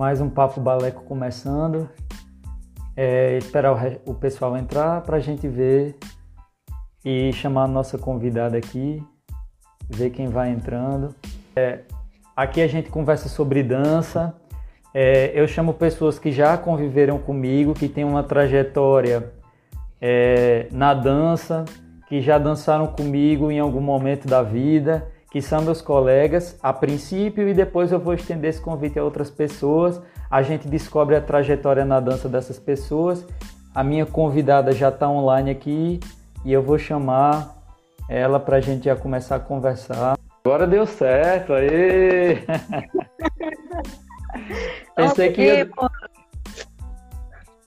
mais um Papo Baleco começando. É, esperar o, o pessoal entrar para a gente ver e chamar a nossa convidada aqui, ver quem vai entrando. É, aqui a gente conversa sobre dança. É, eu chamo pessoas que já conviveram comigo, que têm uma trajetória é, na dança, que já dançaram comigo em algum momento da vida que são meus colegas a princípio e depois eu vou estender esse convite a outras pessoas. A gente descobre a trajetória na dança dessas pessoas. A minha convidada já está online aqui e eu vou chamar ela para a gente já começar a conversar. Agora deu certo, aí. Pensei que ia...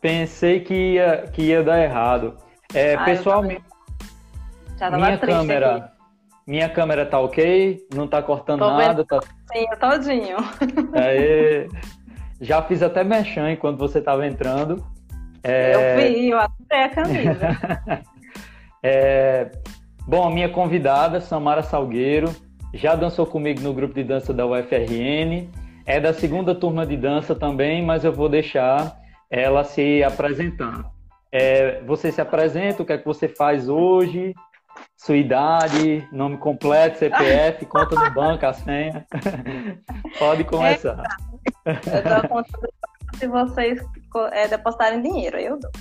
Pensei que ia, que ia dar errado. É, Ai, pessoalmente, minha câmera. Aqui. Minha câmera tá ok? Não tá cortando Tô nada? Tá... Sim, todinho. Aí, já fiz até mechan enquanto você tava entrando. É... Eu vi, eu adorei a camisa. é... Bom, a minha convidada, Samara Salgueiro, já dançou comigo no grupo de dança da UFRN. É da segunda turma de dança também, mas eu vou deixar ela se apresentar. É, você se apresenta, o que é que você faz hoje? Sua idade, nome completo, CPF, conta do banco, a senha. Pode começar. É, eu dou a conta do banco se vocês é, depositarem dinheiro, eu dou.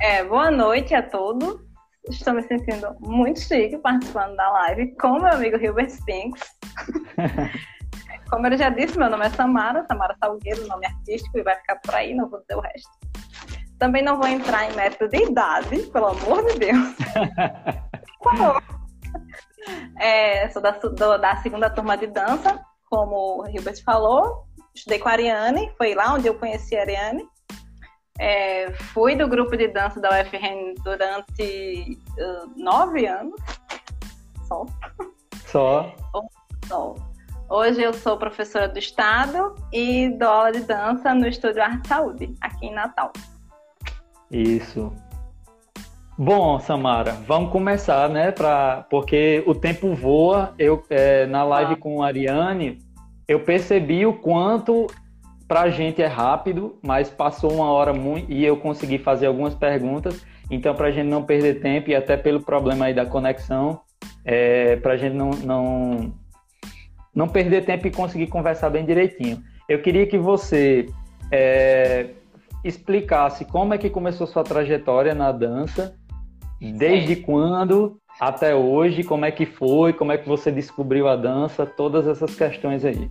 é, boa noite a todos. Estou me sentindo muito chique participando da live com meu amigo Hilbert Spinks. Como eu já disse, meu nome é Samara, Samara Salgueiro, nome artístico, e vai ficar por aí, não vou dizer o resto. Também não vou entrar em método de idade, pelo amor de Deus. Por favor. É, sou da, do, da segunda turma de dança, como o Hilbert falou. Estudei com a Ariane, foi lá onde eu conheci a Ariane. É, fui do grupo de dança da UFRN durante uh, nove anos. Só. Só. Só. Hoje eu sou professora do Estado e dou aula de dança no Estúdio Arte Saúde, aqui em Natal. Isso. Bom, Samara, vamos começar, né? Pra, porque o tempo voa. Eu é, na live ah. com a Ariane, eu percebi o quanto para a gente é rápido, mas passou uma hora muito e eu consegui fazer algumas perguntas. Então, para a gente não perder tempo e até pelo problema aí da conexão, é, para a gente não, não não perder tempo e conseguir conversar bem direitinho. Eu queria que você é, explicasse como é que começou sua trajetória na dança, desde quando até hoje, como é que foi, como é que você descobriu a dança, todas essas questões aí.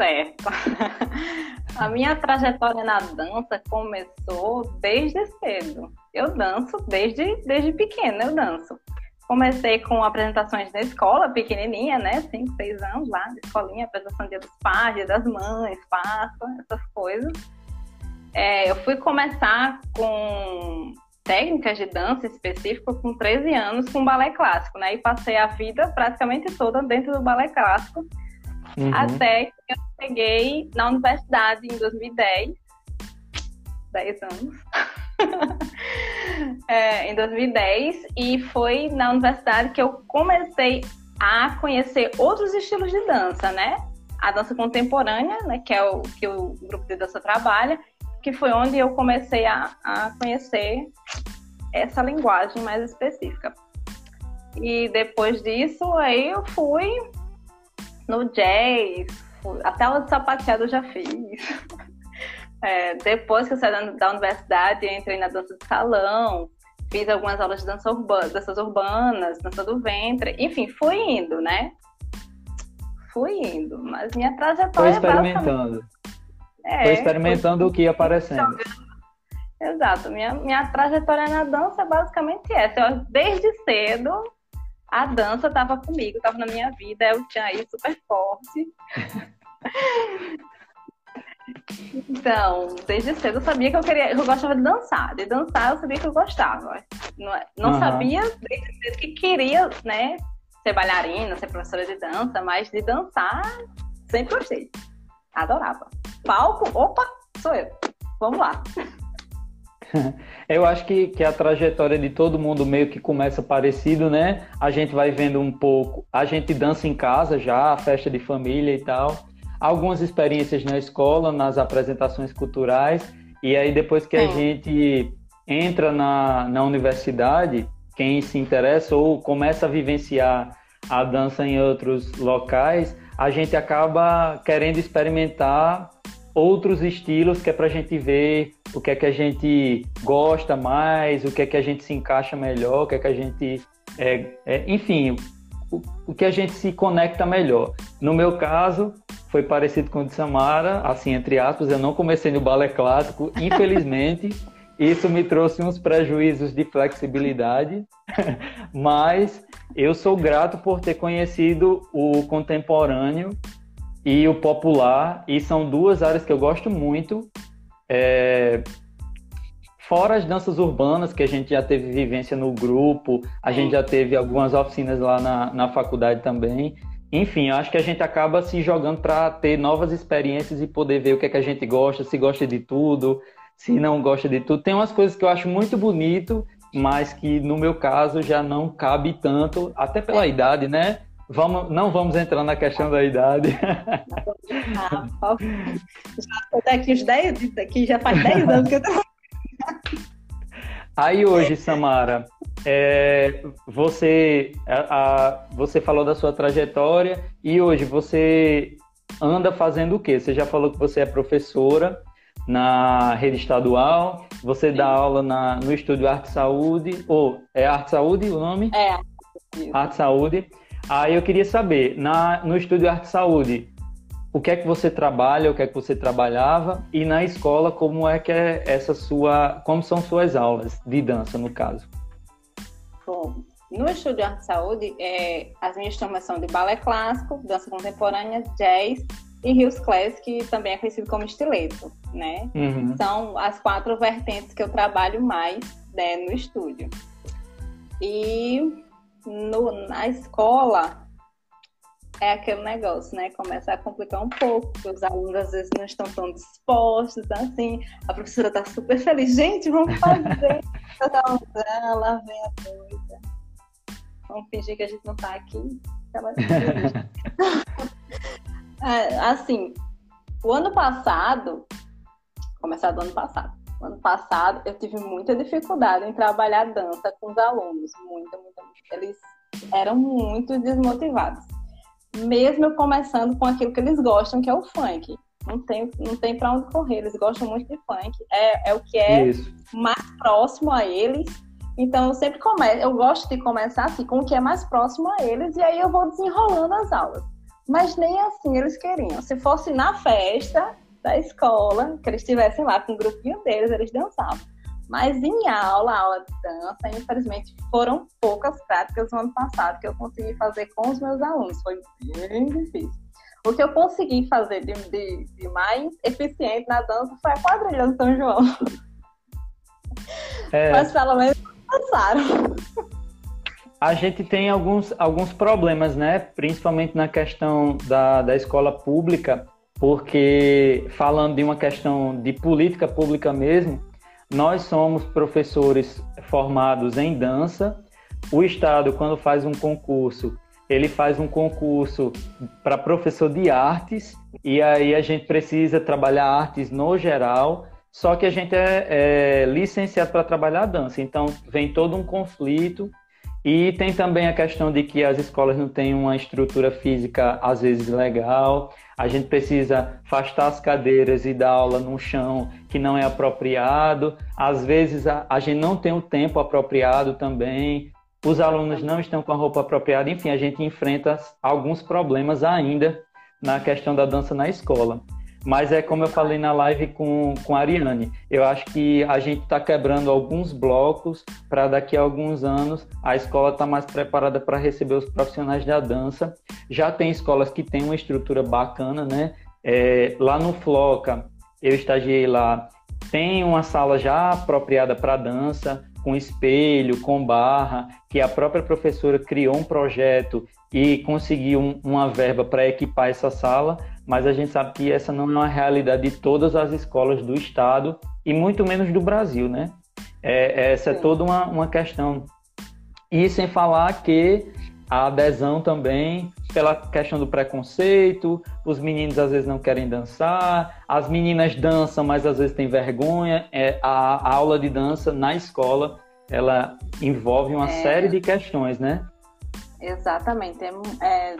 Certo. A minha trajetória na dança começou desde cedo. Eu danço desde, desde pequena, eu danço. Comecei com apresentações na escola, pequenininha, né? 5, 6 anos lá, de escolinha, apresentação dia dos pais, dia das mães, Páscoa, essas coisas. É, eu fui começar com técnicas de dança específicas com 13 anos com balé clássico, né? E passei a vida praticamente toda dentro do balé clássico, uhum. até que eu cheguei na universidade em 2010, 10 anos. é, em 2010, e foi na universidade que eu comecei a conhecer outros estilos de dança, né? A dança contemporânea, né, que é o que o grupo de dança trabalha, que foi onde eu comecei a, a conhecer essa linguagem mais específica. E depois disso, aí eu fui no jazz, fui, até aula de sapateado eu já fiz. É, depois que eu saí da, da, universidade, entrei na dança de salão, fiz algumas aulas de dança urbana, danças urbanas, dança do ventre, enfim, fui indo, né? Fui indo, mas minha trajetória. Foi experimentando. É, Foi experimentando o que ia aparecendo. Exato. Minha, minha trajetória na dança é basicamente essa. Eu, desde cedo, a dança estava comigo, estava na minha vida. Eu tinha aí super forte. Então, desde cedo eu sabia que eu queria, eu gostava de dançar. De dançar eu sabia que eu gostava. Não, é, não uhum. sabia desde cedo que queria, né, ser bailarina, ser professora de dança, mas de dançar sempre gostei. Adorava. Palco, opa, sou eu. Vamos lá. Eu acho que, que a trajetória de todo mundo meio que começa parecido, né? A gente vai vendo um pouco, a gente dança em casa já, festa de família e tal. algumas experiências na escola, nas apresentações culturais, e aí depois que a gente entra na, na universidade, quem se interessa ou começa a vivenciar a dança em outros locais, a gente acaba querendo experimentar outros estilos que é para a gente ver o que é que a gente gosta mais, o que é que a gente se encaixa melhor, o que é que a gente. É, é, enfim, o, o, que a gente se conecta melhor. No meu caso, foi parecido com o de Samara, assim, entre aspas, eu não comecei no balé clássico, infelizmente. Isso me trouxe uns prejuízos de flexibilidade, mas eu sou grato por ter conhecido o contemporâneo e o popular, e são duas áreas que eu gosto muito. É... Fora as danças urbanas, que a gente já teve vivência no grupo, a gente já teve algumas oficinas lá na, na faculdade também. Enfim, acho que a gente acaba se jogando para ter novas experiências e poder ver o que é que a gente gosta, se gosta de tudo, se não gosta de tudo. Tem umas coisas que eu acho muito bonito, mas que no meu caso já não cabe tanto, até pela é. idade, né? Vamos, não vamos entrar na questão da idade. Ah, já daqui uns 10, aqui já faz 10 anos que eu tô... Aí hoje, Samara, é, você, a, a, você falou da sua trajetória e hoje você anda fazendo o quê? Você já falou que você é professora na rede estadual, você Sim. dá aula na, no Estúdio Arte Saúde, ou é Arte Saúde o nome? É. Arte Saúde. Aí eu queria saber, na, no Estúdio Arte Saúde, o que é que você trabalha, o que é que você trabalhava e na escola como é que é essa sua, como são suas aulas de dança no caso? Bom, no Estúdio Arte Saúde, é, as minhas turmas são de balé clássico, dança contemporânea, jazz e Rios Classic, que também é conhecido como estileto, né? Uhum. São as quatro vertentes que eu trabalho mais né, no estúdio. E no, na escola é aquele negócio, né? Começa a complicar um pouco, porque os alunos às vezes não estão tão dispostos, assim, a professora tá super feliz, gente, vamos fazer, lá vem a coisa. Vamos fingir que a gente não tá aqui. é, assim, o ano passado, começar do ano passado, ano passado eu tive muita dificuldade em trabalhar dança com os alunos, muita, muita, muita. Eles eram muito desmotivados. Mesmo eu começando com aquilo que eles gostam, que é o funk. Não tem, não tem para onde correr, eles gostam muito de funk. É, é o que é Isso. mais próximo a eles. Então eu sempre começo, eu gosto de começar assim, com o que é mais próximo a eles, e aí eu vou desenrolando as aulas. Mas nem assim eles queriam. Se fosse na festa, da escola, que eles estivessem lá com o grupinho deles, eles dançavam. Mas em aula, aula de dança, infelizmente foram poucas práticas no ano passado que eu consegui fazer com os meus alunos. Foi bem difícil. O que eu consegui fazer de, de, de mais eficiente na dança foi a quadrilha do São João. É... Mas pelo menos passaram. A gente tem alguns, alguns problemas, né? Principalmente na questão da, da escola pública, porque falando de uma questão de política pública mesmo, nós somos professores formados em dança. O Estado, quando faz um concurso, ele faz um concurso para professor de artes, e aí a gente precisa trabalhar artes no geral, só que a gente é, é licenciado para trabalhar dança, então vem todo um conflito. E tem também a questão de que as escolas não têm uma estrutura física, às vezes, legal a gente precisa afastar as cadeiras e dar aula num chão que não é apropriado. Às vezes a, a gente não tem o tempo apropriado também. Os alunos não estão com a roupa apropriada. Enfim, a gente enfrenta alguns problemas ainda na questão da dança na escola. Mas é como eu falei na live com, com a Ariane, eu acho que a gente está quebrando alguns blocos para daqui a alguns anos a escola estar tá mais preparada para receber os profissionais da dança. Já tem escolas que têm uma estrutura bacana, né? É, lá no Floca, eu estagiei lá, tem uma sala já apropriada para dança, com espelho, com barra, que a própria professora criou um projeto e conseguiu uma verba para equipar essa sala, mas a gente sabe que essa não é uma realidade de todas as escolas do estado e muito menos do Brasil, né? É, essa é toda uma, uma questão. E sem falar que a adesão também pela questão do preconceito, os meninos às vezes não querem dançar, as meninas dançam, mas às vezes têm vergonha. É, a, a aula de dança na escola, ela envolve uma é... série de questões, né? Exatamente, é, é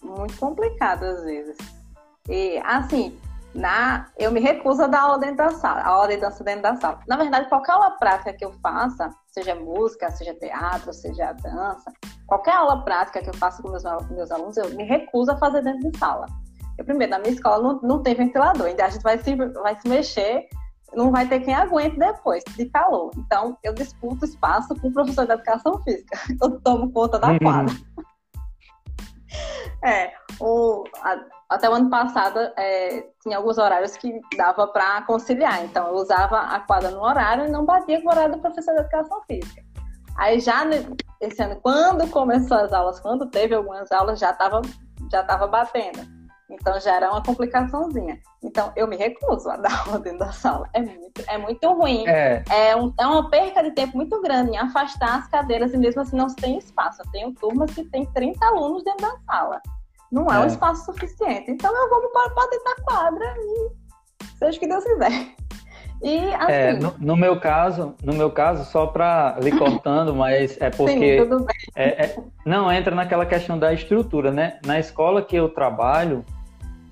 muito complicado às vezes. E assim, na, eu me recuso a dar aula dentro da sala, a aula de dança dentro da sala. Na verdade, qualquer aula prática que eu faça, seja música, seja teatro, seja dança, qualquer aula prática que eu faça com meus, meus alunos, eu me recuso a fazer dentro de sala. Eu, primeiro, na minha escola não, não tem ventilador, ainda a gente vai se, vai se mexer, não vai ter quem aguente depois de calor. Então, eu disputo espaço com o professor de educação física. Eu tomo conta da quadra. É, o, a, até o ano passado é, tinha alguns horários que dava para conciliar. Então, eu usava a quadra no horário e não batia com o horário do professor de educação física. Aí, já esse ano, quando começou as aulas, quando teve algumas aulas, já estava já tava batendo. Então, já era uma complicaçãozinha. Então, eu me recuso a dar aula dentro da sala. É muito, é muito ruim. É. É, um, é uma perca de tempo muito grande em afastar as cadeiras e mesmo assim não se tem espaço. Eu tenho turmas que tem 30 alunos dentro da sala. Não é, é um espaço suficiente. Então eu vou para dentro da quadra e seja o que Deus quiser. E assim. É, no, no, meu caso, no meu caso, só para lhe cortando, mas é porque. Sim, tudo bem. É, é, não entra naquela questão da estrutura, né? Na escola que eu trabalho,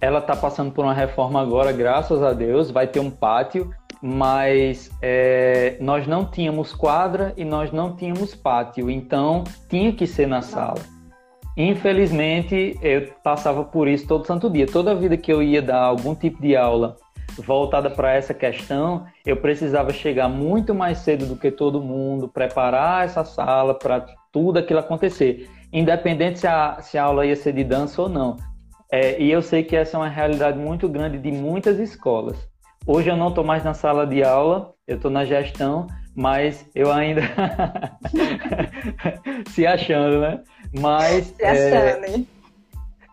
ela está passando por uma reforma agora, graças a Deus, vai ter um pátio, mas é, nós não tínhamos quadra e nós não tínhamos pátio, então tinha que ser na sala. Infelizmente, eu passava por isso todo santo dia. Toda vida que eu ia dar algum tipo de aula voltada para essa questão, eu precisava chegar muito mais cedo do que todo mundo, preparar essa sala para tudo aquilo acontecer, independente se a, se a aula ia ser de dança ou não. É, e eu sei que essa é uma realidade muito grande de muitas escolas. Hoje eu não estou mais na sala de aula, eu estou na gestão, mas eu ainda se achando, né? Mas se achando, é?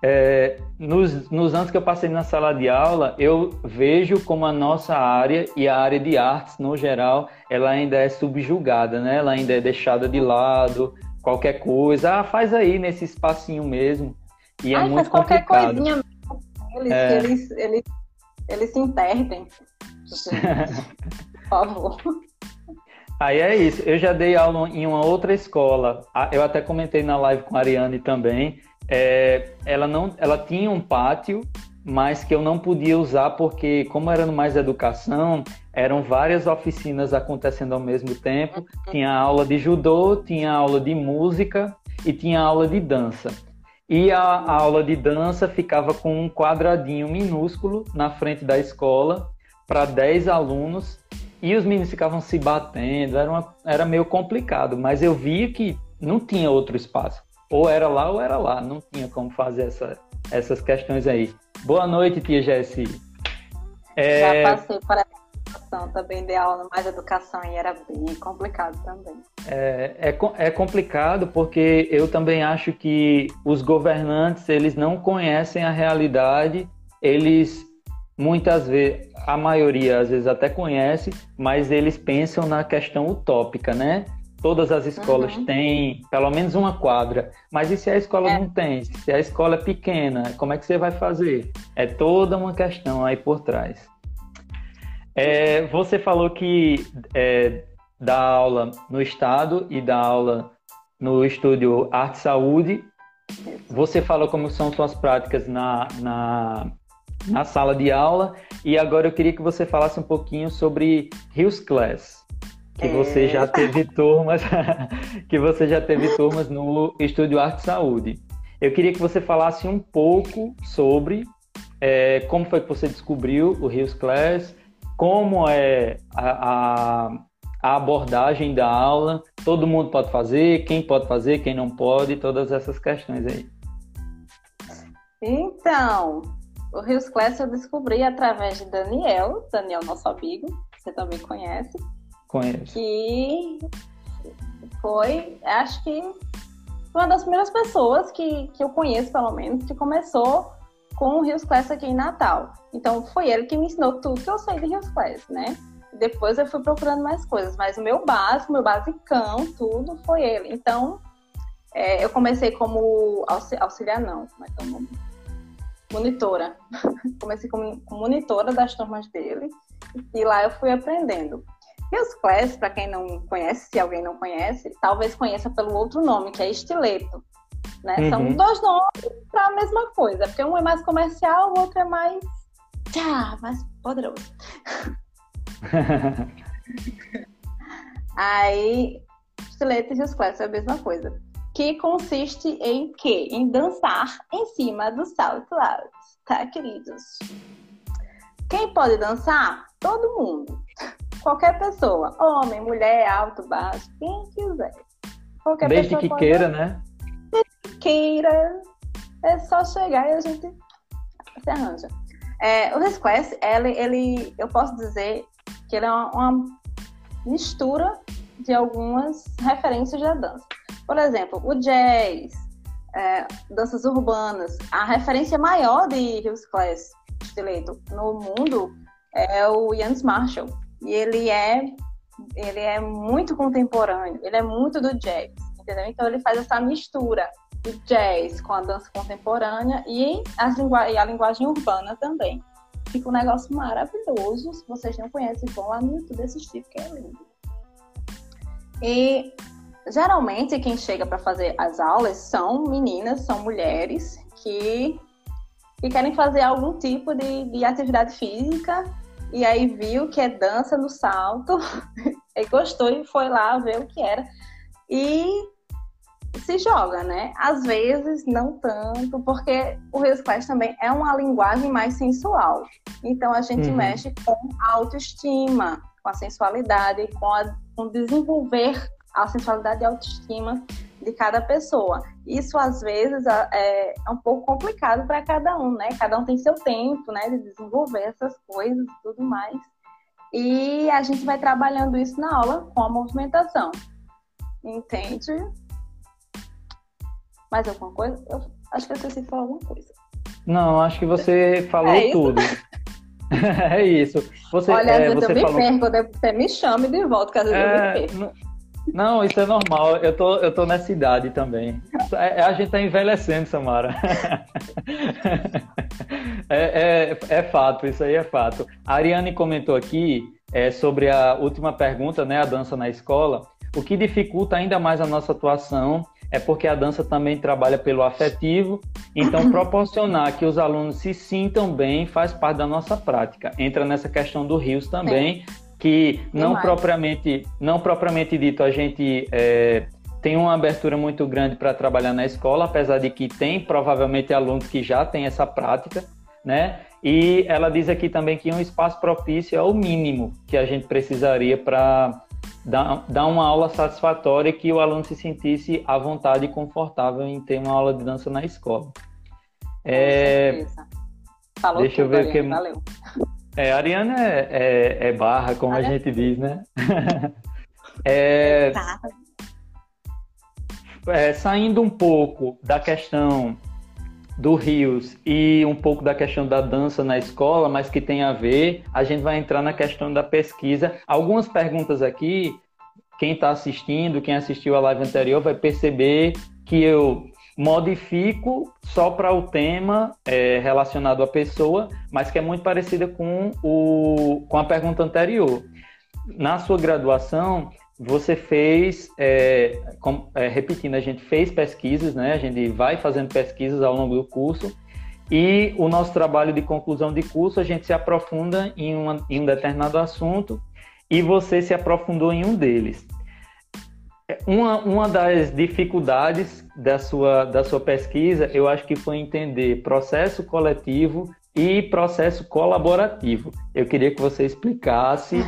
É, nos, nos anos que eu passei na sala de aula, eu vejo como a nossa área e a área de artes no geral, ela ainda é subjugada, né? Ela ainda é deixada de lado, qualquer coisa, ah, faz aí nesse espacinho mesmo. E é Ai, muito faz complicado. qualquer coisinha eles, é... eles, eles, eles se intertem. Por favor. Aí é isso. Eu já dei aula em uma outra escola. Eu até comentei na live com a Ariane também. É, ela não, ela tinha um pátio, mas que eu não podia usar porque, como era no mais educação, eram várias oficinas acontecendo ao mesmo tempo. Tinha aula de judô, tinha aula de música e tinha aula de dança. E a, a aula de dança ficava com um quadradinho minúsculo na frente da escola para 10 alunos e os meninos ficavam se batendo, era, uma, era meio complicado, mas eu via que não tinha outro espaço. Ou era lá ou era lá, não tinha como fazer essa, essas questões aí. Boa noite, tia Jessi. É... Já passei por situação também de aula mais educação e era bem complicado também. É, é, é complicado porque eu também acho que os governantes, eles não conhecem a realidade, eles muitas vezes, a maioria às vezes até conhece, mas eles pensam na questão utópica, né? Todas as escolas uhum. têm pelo menos uma quadra, mas e se a escola é. não tem? Se a escola é pequena, como é que você vai fazer? É toda uma questão aí por trás. É, você falou que é, dá aula no estado e dá aula no estúdio Arte Saúde. Você falou como são suas práticas na, na na sala de aula. E agora eu queria que você falasse um pouquinho sobre Rios Class, que é... você já teve turmas, que você já teve turmas no Estúdio Arte Saúde. Eu queria que você falasse um pouco sobre é, como foi que você descobriu o Rios Class, como é a, a, a, abordagem da aula, todo mundo pode fazer, quem pode fazer, quem não pode, todas essas questões aí. Então, o Rios Class eu descobri através de Daniel, Daniel, nosso amigo, você também conhece. Conheço. Que foi, acho que uma das primeiras pessoas que, que eu conheço, pelo menos, que começou com o Rios Class aqui em Natal. Então, foi ele que me ensinou tudo que eu sei de Rios Class, né? Depois eu fui procurando mais coisas, mas o meu básico, meu basicão, tudo foi ele. Então, É, eu comecei como auxiliar, não, mas como monitora. comecei como monitora das turmas dele e lá eu fui aprendendo. E os Class, para quem não conhece, se alguém não conhece, talvez conheça pelo outro nome, que é estileto. Né? Uhum. São dois nomes para a mesma coisa, porque um é mais comercial, o outro é mais, tchá, mais poderoso. Aí, estileto e os é a mesma coisa. Que consiste em quê? Em dançar em cima do salto alto, tá, queridos? Quem pode dançar? Todo mundo. Qualquer pessoa. Homem, mulher, alto, baixo, quem quiser. Qualquer Desde que queira, né? Queira. É só chegar e a gente se arranja. É, o Resquest, ele, ele, eu posso dizer que ele é uma, uma mistura de algumas referências da dança. Por exemplo, o jazz, é, danças urbanas. A referência maior de Hills Class estileto no mundo é o Jans Marshall. E ele é, ele é muito contemporâneo, ele é muito do jazz, entendeu? Então ele faz essa mistura jazz com a dança contemporânea e, as lingu e a linguagem urbana também. Fica um negócio maravilhoso. Se vocês não conhecem, vão lá no YouTube assistir, que é lindo. E geralmente quem chega para fazer as aulas são meninas, são mulheres que que querem fazer algum tipo de, de atividade física e aí viu que é dança no salto e gostou e foi lá ver o que era e se joga, né? Às vezes não tanto, porque o Clash também é uma linguagem mais sensual. Então a gente uhum. mexe com a autoestima, com a sensualidade, com, a, com desenvolver a sensualidade e a autoestima de cada pessoa. Isso às vezes é, é um pouco complicado para cada um, né? Cada um tem seu tempo, né, de desenvolver essas coisas e tudo mais. E a gente vai trabalhando isso na aula com a movimentação. Entende? Mais alguma coisa? Eu acho que eu esqueci de falar alguma coisa. Não, acho que você falou é tudo. é isso. Você, Olha, às é, vezes eu me falou... perco, você me chame de volta, que às vezes é, eu me perco. Não, isso é normal. Eu tô, eu tô nessa idade também. É, a gente tá envelhecendo, Samara. É, é, é, fato, isso aí é fato. A Ariane comentou aqui é, sobre a última pergunta, né? A dança na escola. O que dificulta ainda mais a nossa atuação é porque a dança também trabalha pelo afetivo, então proporcionar que os alunos se sintam bem faz parte da nossa prática. Entra nessa questão do rios também, que não propriamente, não propriamente dito a gente é, tem uma abertura muito grande para trabalhar na escola, apesar de que tem provavelmente alunos que já têm essa prática, né? E ela diz aqui também que um espaço propício é o mínimo que a gente precisaria para dar, dar uma aula satisfatória que o aluno se sentisse à vontade e confortável em ter uma aula de dança na escola. É, Falou deixa tudo, eu ver o que valeu. É, a Ariana é, é, é barra, como a gente diz, né? é, é, saindo um pouco da questão do Rios e um pouco da questão da dança na escola, mas que tem a ver, a gente vai entrar na questão da pesquisa. Algumas perguntas aqui, quem está assistindo, quem assistiu a live anterior, vai perceber que eu modifico só para o tema é, relacionado à pessoa, mas que é muito parecida com, o, com a pergunta anterior. Na sua graduação, você fez, é, com, é, repetindo, a gente fez pesquisas, né? A gente vai fazendo pesquisas ao longo do curso e o nosso trabalho de conclusão de curso a gente se aprofunda em, uma, em um determinado assunto e você se aprofundou em um deles. Uma, uma das dificuldades da sua, da sua pesquisa, eu acho que foi entender processo coletivo e processo colaborativo. Eu queria que você explicasse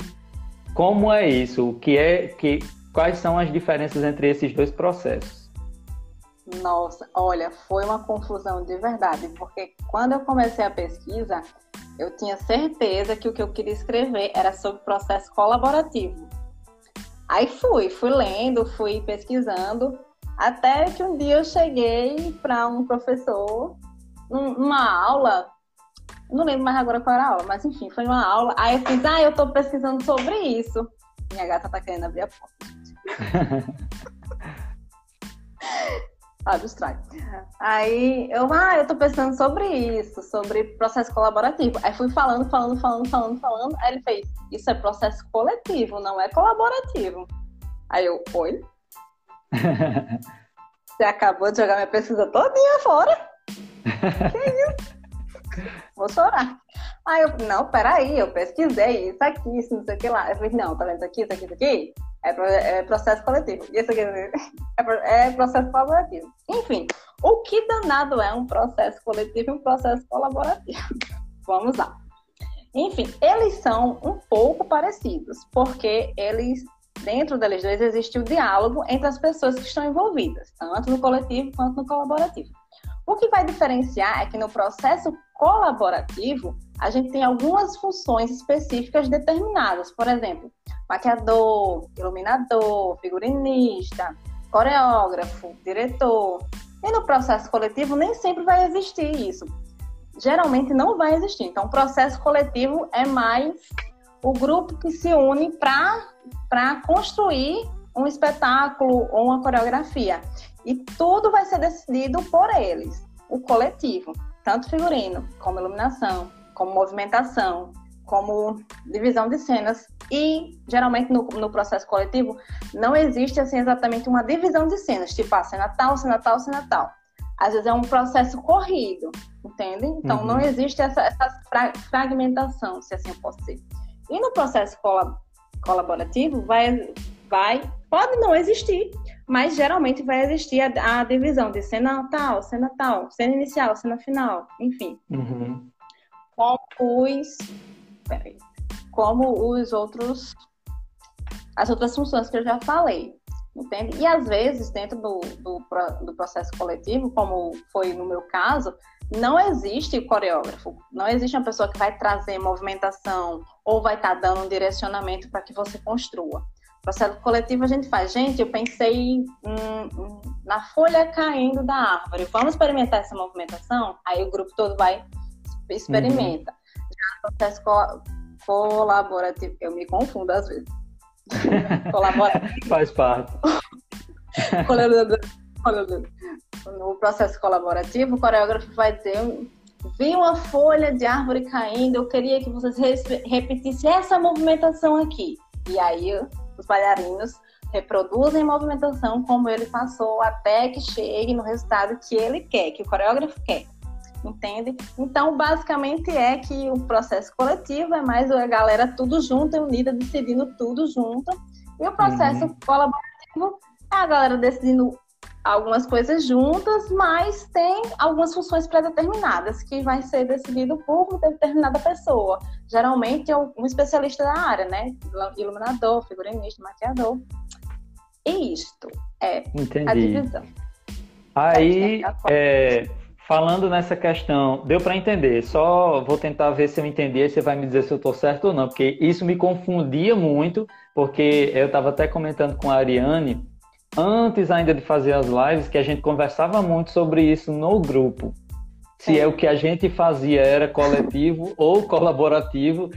como é isso, o que é, que, quais são as diferenças entre esses dois processos. Nossa, olha, foi uma confusão de verdade, porque quando eu comecei a pesquisa, eu tinha certeza que o que eu queria escrever era sobre processo colaborativo. Aí fui, fui lendo, fui pesquisando, até que um dia eu cheguei para um professor numa aula, não lembro mais agora qual era a aula, mas enfim, foi uma aula. Aí eu fiz, ah, eu estou pesquisando sobre isso. Minha gata tá querendo abrir a porta. abstrato. Aí eu, ah, eu tô pensando sobre isso, sobre processo colaborativo. Aí fui falando, falando, falando, falando, falando. Aí ele fez, isso é processo coletivo, não é colaborativo. Aí eu, oi? Você acabou de jogar minha pesquisa todinha fora? que isso? Vou chorar. Aí eu, não, peraí, eu pesquisei isso aqui, isso, não sei o que lá. Eu falei, não, tá vendo isso aqui, isso aqui, isso aqui? É, é processo coletivo. Isso aqui é, é processo colaborativo. Enfim, o que danado é um processo coletivo e um processo colaborativo? Vamos lá. Enfim, eles são um pouco parecidos, porque eles, dentro deles dois, existe o diálogo entre as pessoas que estão envolvidas, tanto no coletivo quanto no colaborativo. O que vai diferenciar é que no processo colaborativo, a gente tem algumas funções específicas determinadas. Por exemplo, maquiador, iluminador, figurinista, coreógrafo, diretor. E no processo coletivo nem sempre vai existir isso. Geralmente não vai existir. Então, o processo coletivo é mais o grupo que se une para construir um espetáculo ou uma coreografia. E tudo vai ser decidido por eles, o coletivo, tanto figurino, como iluminação, como movimentação, como divisão de cenas. E geralmente no, no processo coletivo não existe assim exatamente uma divisão de cenas, tipo a ah, cena tal, cena tal, cena tal. Às vezes é um processo corrido, entende? Então uhum. não existe essa, essa fra fragmentação, se assim eu posso dizer. E no processo colaborativo vai, vai, pode não existir, mas geralmente vai existir a, a, divisão de cena tal, cena tal, cena inicial, cena final, enfim. Uhum. Como os. Peraí, como os outros. As outras funções que eu já falei. Entende? E às vezes, dentro do, do, do processo coletivo, como foi no meu caso, não existe coreógrafo, não existe uma pessoa que vai trazer movimentação ou vai estar tá dando um direcionamento para que você construa. Processo coletivo a gente faz. Gente, eu pensei na folha caindo da árvore. Vamos experimentar essa movimentação? Aí o grupo todo vai experimenta. Uhum. Já processo co colaborativo, eu me confundo às vezes. colaborativo. Faz parte. no processo colaborativo, o coreógrafo vai dizer vi uma folha de árvore caindo, eu queria que vocês repetissem essa movimentação aqui. E aí os bailarinos reproduzem a movimentação como ele passou até que chegue no resultado que ele quer, que o coreógrafo quer. Entende? Então, basicamente é que o processo coletivo é mais a galera tudo junto, unida, decidindo tudo junto. E o processo uhum. colaborativo é a galera decidindo algumas coisas juntas, mas tem algumas funções pré-determinadas que vai ser decidido por determinada pessoa. Geralmente é um especialista da área, né? Iluminador, figurinista, maquiador. E isto é Entendi. a divisão. Aí, é, falando nessa questão, deu para entender. Só vou tentar ver se eu entendi e você vai me dizer se eu estou certo ou não, porque isso me confundia muito, porque eu estava até comentando com a Ariane antes ainda de fazer as lives, que a gente conversava muito sobre isso no grupo. Se é, é o que a gente fazia era coletivo ou colaborativo,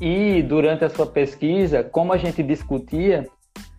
e durante a sua pesquisa, como a gente discutia,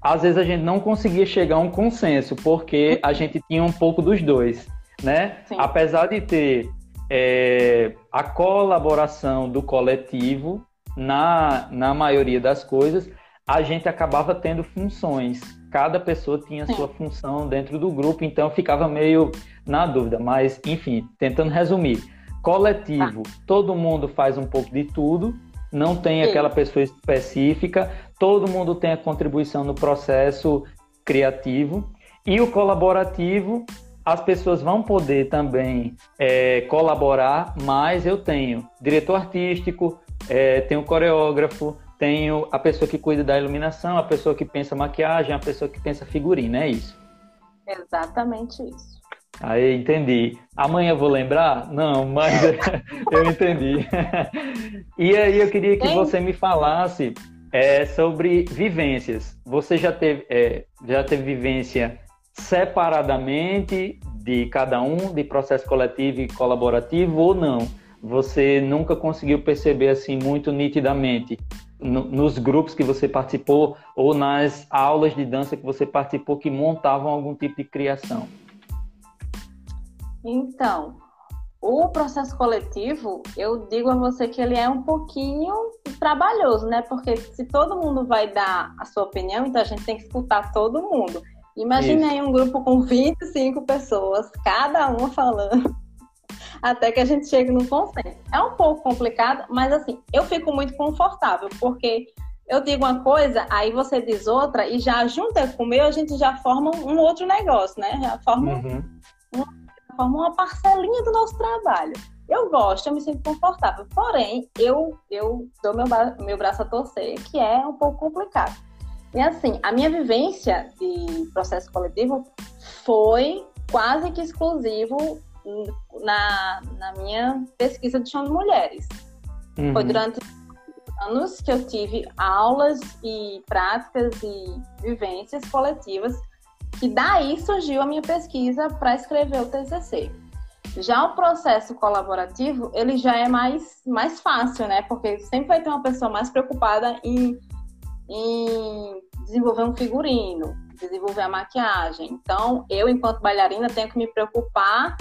às vezes a gente não conseguia chegar a um consenso, porque a gente tinha um pouco dos dois, né? Sim. Apesar de ter é, a colaboração do coletivo na, na maioria das coisas, a gente acabava tendo funções cada pessoa tinha sua função dentro do grupo, então ficava meio na dúvida. Mas, enfim, tentando resumir: coletivo, tá. todo mundo faz um pouco de tudo, não tem Sim. aquela pessoa específica, todo mundo tem a contribuição no processo criativo. E o colaborativo, as pessoas vão poder também é, colaborar, mas eu tenho diretor artístico, é, tenho coreógrafo, tenho a pessoa que cuida da iluminação, a pessoa que pensa maquiagem, a pessoa que pensa figurino, é isso? Exatamente isso. Aí, entendi. Amanhã eu vou lembrar? Não, mas eu entendi. e aí eu queria que você me falasse é, sobre vivências. Você já teve, é, já teve vivência separadamente de cada um, de processo coletivo e colaborativo ou não? Você nunca conseguiu perceber assim muito nitidamente no, nos grupos que você participou ou nas aulas de dança que você participou que montavam algum tipo de criação? Então, o processo coletivo, eu digo a você que ele é um pouquinho trabalhoso, né? Porque se todo mundo vai dar a sua opinião, então a gente tem que escutar todo mundo. Imagine Isso. aí um grupo com 25 pessoas, cada uma falando, até que a gente chegue no consenso. É um pouco complicado, mas assim, eu fico muito confortável, porque eu digo uma coisa, aí você diz outra, e já junta com o meu, a gente já forma um outro negócio, né? Já forma uhum. um forma uma parcelinha do nosso trabalho. Eu gosto, eu me sinto confortável. Porém, eu, eu dou meu, meu braço a torcer, que é um pouco complicado. E assim, a minha vivência de processo coletivo foi quase que exclusivo na, na minha pesquisa de chão de mulheres. Uhum. Foi durante anos que eu tive aulas e práticas e vivências coletivas que daí surgiu a minha pesquisa para escrever o TCC. Já o processo colaborativo, ele já é mais, mais fácil, né? Porque sempre vai ter uma pessoa mais preocupada em, em desenvolver um figurino, desenvolver a maquiagem. Então, eu, enquanto bailarina, tenho que me preocupar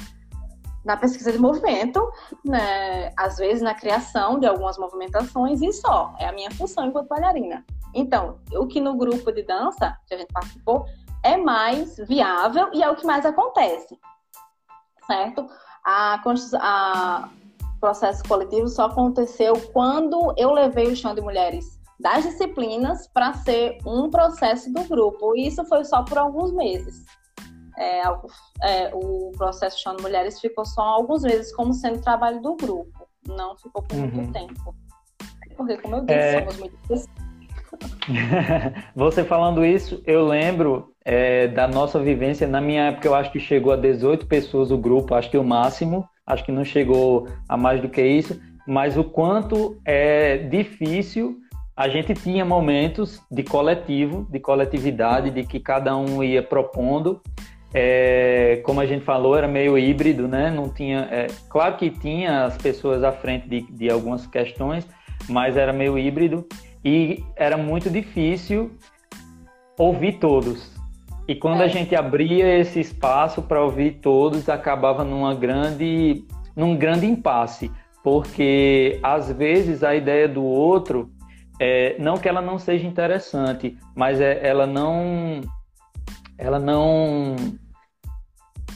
na pesquisa de movimento, né? às vezes na criação de algumas movimentações e só. É a minha função enquanto bailarina. Então, o que no grupo de dança que a gente participou é mais viável e é o que mais acontece, certo? A, a processo coletivo só aconteceu quando eu levei o chão de mulheres das disciplinas para ser um processo do grupo. E isso foi só por alguns meses. É, é, o processo chão de mulheres ficou só alguns meses como sendo trabalho do grupo. Não ficou por muito uhum. tempo. Porque, como eu disse, é... somos muito Você falando isso, eu lembro é, da nossa vivência. Na minha época, eu acho que chegou a 18 pessoas o grupo, acho que o máximo, acho que não chegou a mais do que isso, mas o quanto é difícil. A gente tinha momentos de coletivo, de coletividade, de que cada um ia propondo. É, como a gente falou, era meio híbrido, né? Não tinha, é, claro que tinha as pessoas à frente de, de algumas questões, mas era meio híbrido e era muito difícil ouvir todos. E quando é. a gente abria esse espaço para ouvir todos, acabava numa grande, num grande impasse, porque às vezes a ideia do outro, é, não que ela não seja interessante, mas é, ela não, ela não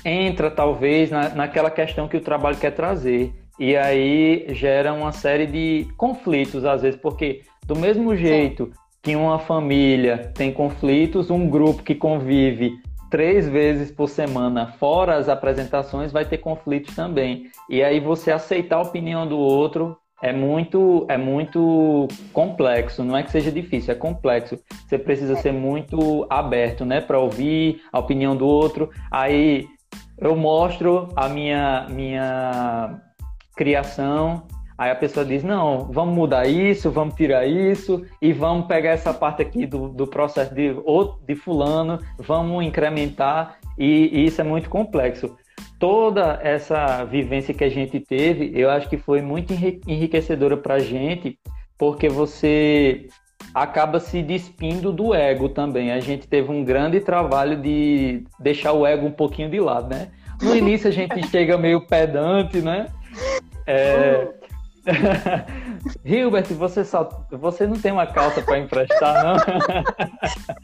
entra talvez na, naquela questão que o trabalho quer trazer. E aí gera uma série de conflitos, às vezes, porque do mesmo jeito Sim que uma família tem conflitos, um grupo que convive três vezes por semana, fora as apresentações, vai ter conflitos também. E aí você aceitar a opinião do outro é muito é muito complexo. Não é que seja difícil, é complexo. Você precisa ser muito aberto, né, para ouvir a opinião do outro. Aí eu mostro a minha minha criação Aí a pessoa diz: não, vamos mudar isso, vamos tirar isso e vamos pegar essa parte aqui do, do processo de, de fulano, vamos incrementar, e, e isso é muito complexo. Toda essa vivência que a gente teve, eu acho que foi muito enriquecedora para a gente, porque você acaba se despindo do ego também. A gente teve um grande trabalho de deixar o ego um pouquinho de lado, né? No início a gente chega meio pedante, né? É, Hilbert, você só você não tem uma calça para emprestar, não?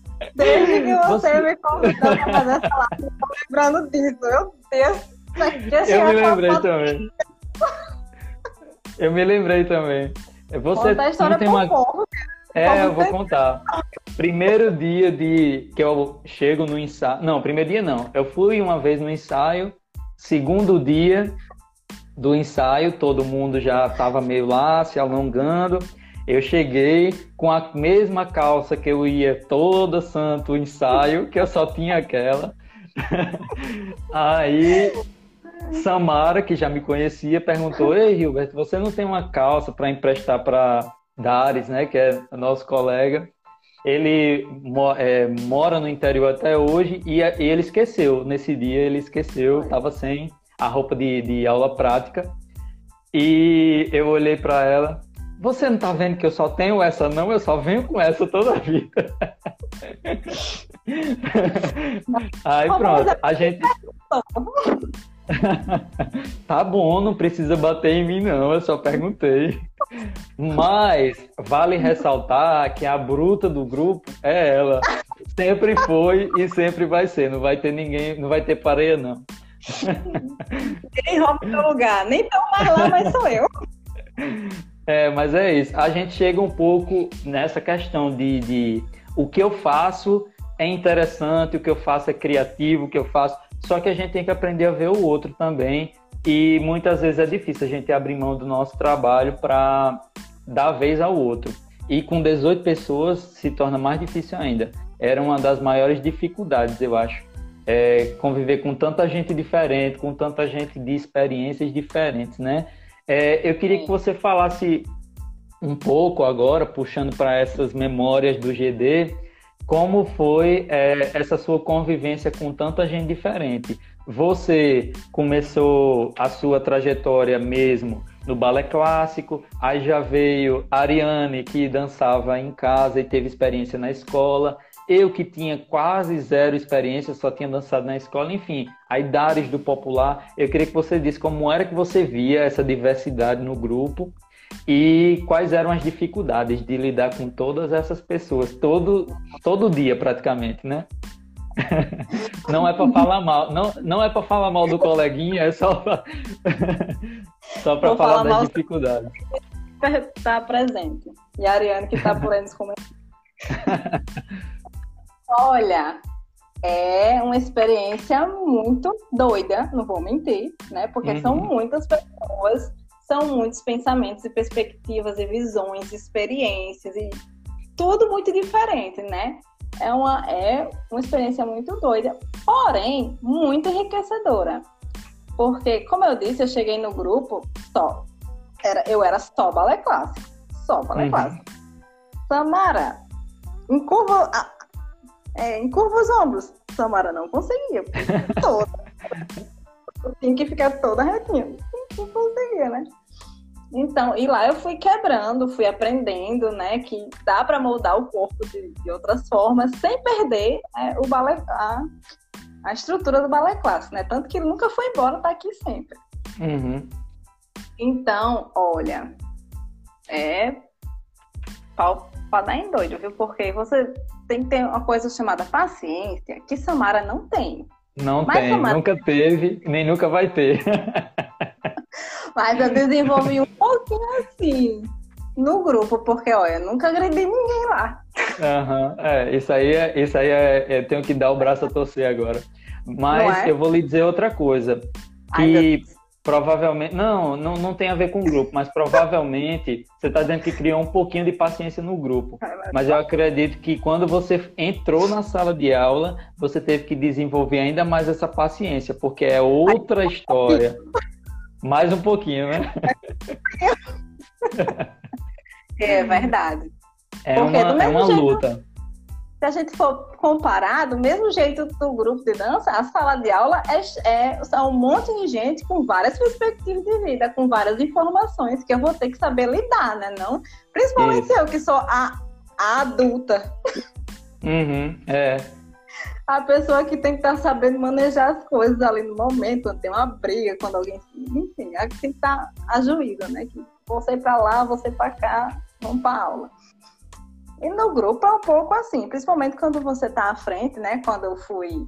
Desde que você, você... me convidou para fazer essa live, eu tô lembrando disso. Meu Deus, eu me lembrei também. Eu me lembrei também. Você não tem uma povo, É, eu vou contar. Primeiro dia de que eu chego no ensaio. Não, primeiro dia não. Eu fui uma vez no ensaio. Segundo dia, do ensaio, todo mundo já estava meio lá, se alongando. Eu cheguei com a mesma calça que eu ia todo santo ensaio, que eu só tinha aquela. Aí Samara, que já me conhecia, perguntou: Ei, Gilberto, você não tem uma calça para emprestar para Dares, né, que é nosso colega? Ele é, mora no interior até hoje e, ele esqueceu. Nesse dia ele esqueceu, estava sem a roupa de, de aula prática. E eu olhei para ela. Você não tá vendo que eu só tenho essa, não? Eu só venho com essa toda a vida. Aí pronto, a gente. tá bom, não precisa bater em mim, não, eu só perguntei. Mas vale ressaltar que a bruta do grupo é ela. Sempre foi e sempre vai ser. Não vai ter ninguém, não vai ter pareia, não. Ninguém rouba meu lugar. Nem tão mais lá, mas sou eu. É, mas é isso. A gente chega um pouco nessa questão de, de o que eu faço é interessante, o que eu faço é criativo, o que eu faço. Só que a gente tem que aprender a ver o outro também. E muitas vezes é difícil a gente abrir mão do nosso trabalho para dar vez ao outro. E com 18 pessoas se torna mais difícil ainda. Era uma das maiores dificuldades, eu acho. É conviver com tanta gente diferente, com tanta gente de experiências diferentes, né? É, eu queria que você falasse um pouco agora, puxando para essas memórias do GD, como foi é, essa sua convivência com tanta gente diferente? Você começou a sua trajetória mesmo no balé clássico, aí já veio a Ariane, que dançava em casa e teve experiência na escola, eu que tinha quase zero experiência, só tinha dançado na escola, enfim, aí Dares do Popular. Eu queria que você disse como era que você via essa diversidade no grupo e quais eram as dificuldades de lidar com todas essas pessoas, todo, todo dia praticamente, né? não é para falar mal, não, não é para falar mal do coleguinha, é só para só para falar, falar das dificuldades. Está presente. E a Ariane que está por aí nos comentários. Olha, é uma experiência muito doida, não vou mentir, né? Porque uhum. são muitas pessoas são muitos pensamentos e perspectivas e visões, experiências e tudo muito diferente, né? É uma, é uma experiência muito doida, porém muito enriquecedora. Porque, como eu disse, eu cheguei no grupo só. Era, eu era só balé clássico. Só balé uhum. clássico. Samara, encurva, é, encurva os ombros. Samara não conseguia. Toda. eu tinha que ficar toda retinha não conseguia, né? Então, e lá eu fui quebrando, fui aprendendo, né, que dá para moldar o corpo de, de, outras formas, sem perder é, o balé, a, a, estrutura do balé clássico, né? Tanto que ele nunca foi embora, tá aqui sempre. Uhum. Então, olha, é pau pra dar em doido, viu? Porque você tem que ter uma coisa chamada paciência, que Samara não tem. Não Mas tem, Samara... nunca teve, nem nunca vai ter. Mas eu desenvolvi um pouquinho assim no grupo, porque olha, nunca agredi ninguém lá. Uhum, é, isso aí, é, isso aí é, é, tenho que dar o braço a torcer agora. Mas é? eu vou lhe dizer outra coisa. Que Ai, provavelmente. Não, não, não tem a ver com o grupo, mas provavelmente você está dizendo que criou um pouquinho de paciência no grupo. Mas eu acredito que quando você entrou na sala de aula, você teve que desenvolver ainda mais essa paciência, porque é outra história. Mais um pouquinho, né? É verdade. É Porque uma, é uma luta. Se a gente for comparar, do mesmo jeito do grupo de dança, a sala de aula é, é, são um monte de gente com várias perspectivas de vida, com várias informações que eu vou ter que saber lidar, né? Não? Principalmente Isso. eu, que sou a, a adulta. Uhum, é a pessoa que tem que estar tá sabendo manejar as coisas ali no momento, quando tem uma briga, quando alguém. Enfim, é que tem que estar tá ajuída, né? Que você para lá, você para cá, vamos para aula. E no grupo é um pouco assim, principalmente quando você está à frente, né? Quando eu fui,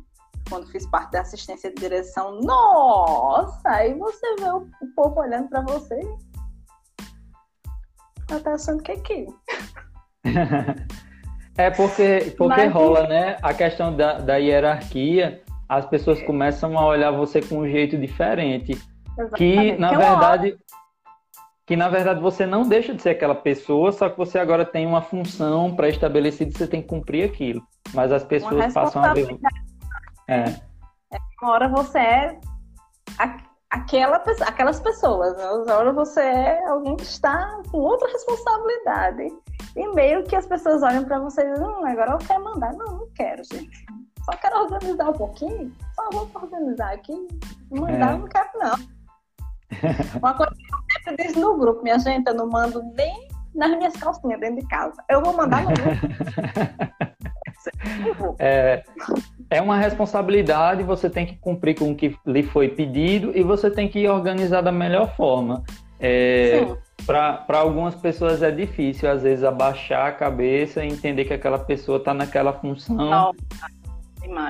quando fiz parte da assistência de direção, nossa! Aí você vê o, povo olhando para você. Tá achando que é que? É porque, porque Mas... rola, né? A questão da, da hierarquia, as pessoas começam a olhar você com um jeito diferente. Exatamente. Que, na verdade, que na verdade você não deixa de ser aquela pessoa, só que você agora tem uma função pré-estabelecida e você tem que cumprir aquilo. Mas as pessoas passam a ver. É. é. Uma hora você é aquela, aquelas pessoas, né? Uma hora você é alguém que está com outra responsabilidade. E meio que as pessoas olham para você e dizem, hum, agora eu quero mandar. Não, não quero, gente. Só quero organizar um pouquinho. Só vou organizar aqui. Mandar, é. não quero, não. Uma coisa que eu sempre disse no grupo, minha gente, eu não mando nem nas minhas calcinhas dentro de casa. Eu vou mandar no grupo. é, é uma responsabilidade, você tem que cumprir com o que lhe foi pedido e você tem que organizar da melhor forma. É, Para algumas pessoas é difícil, às vezes, abaixar a cabeça e entender que aquela pessoa está naquela função Não,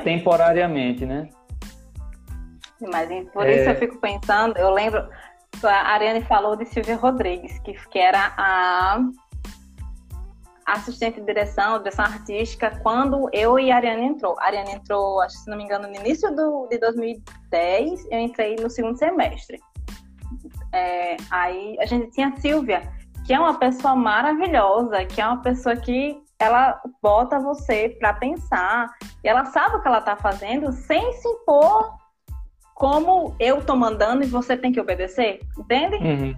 temporariamente, né? Mas por é... isso eu fico pensando, eu lembro, a Ariane falou de Silvia Rodrigues, que, que era a assistente de direção, direção artística, quando eu e a Ariane entrou. A Ariane entrou, acho que se não me engano, no início do, de 2010, eu entrei no segundo semestre. É, aí a gente tinha a Silvia, que é uma pessoa maravilhosa, que é uma pessoa que ela bota você para pensar, e ela sabe o que ela está fazendo sem se impor como eu tô mandando e você tem que obedecer, entende? Uhum.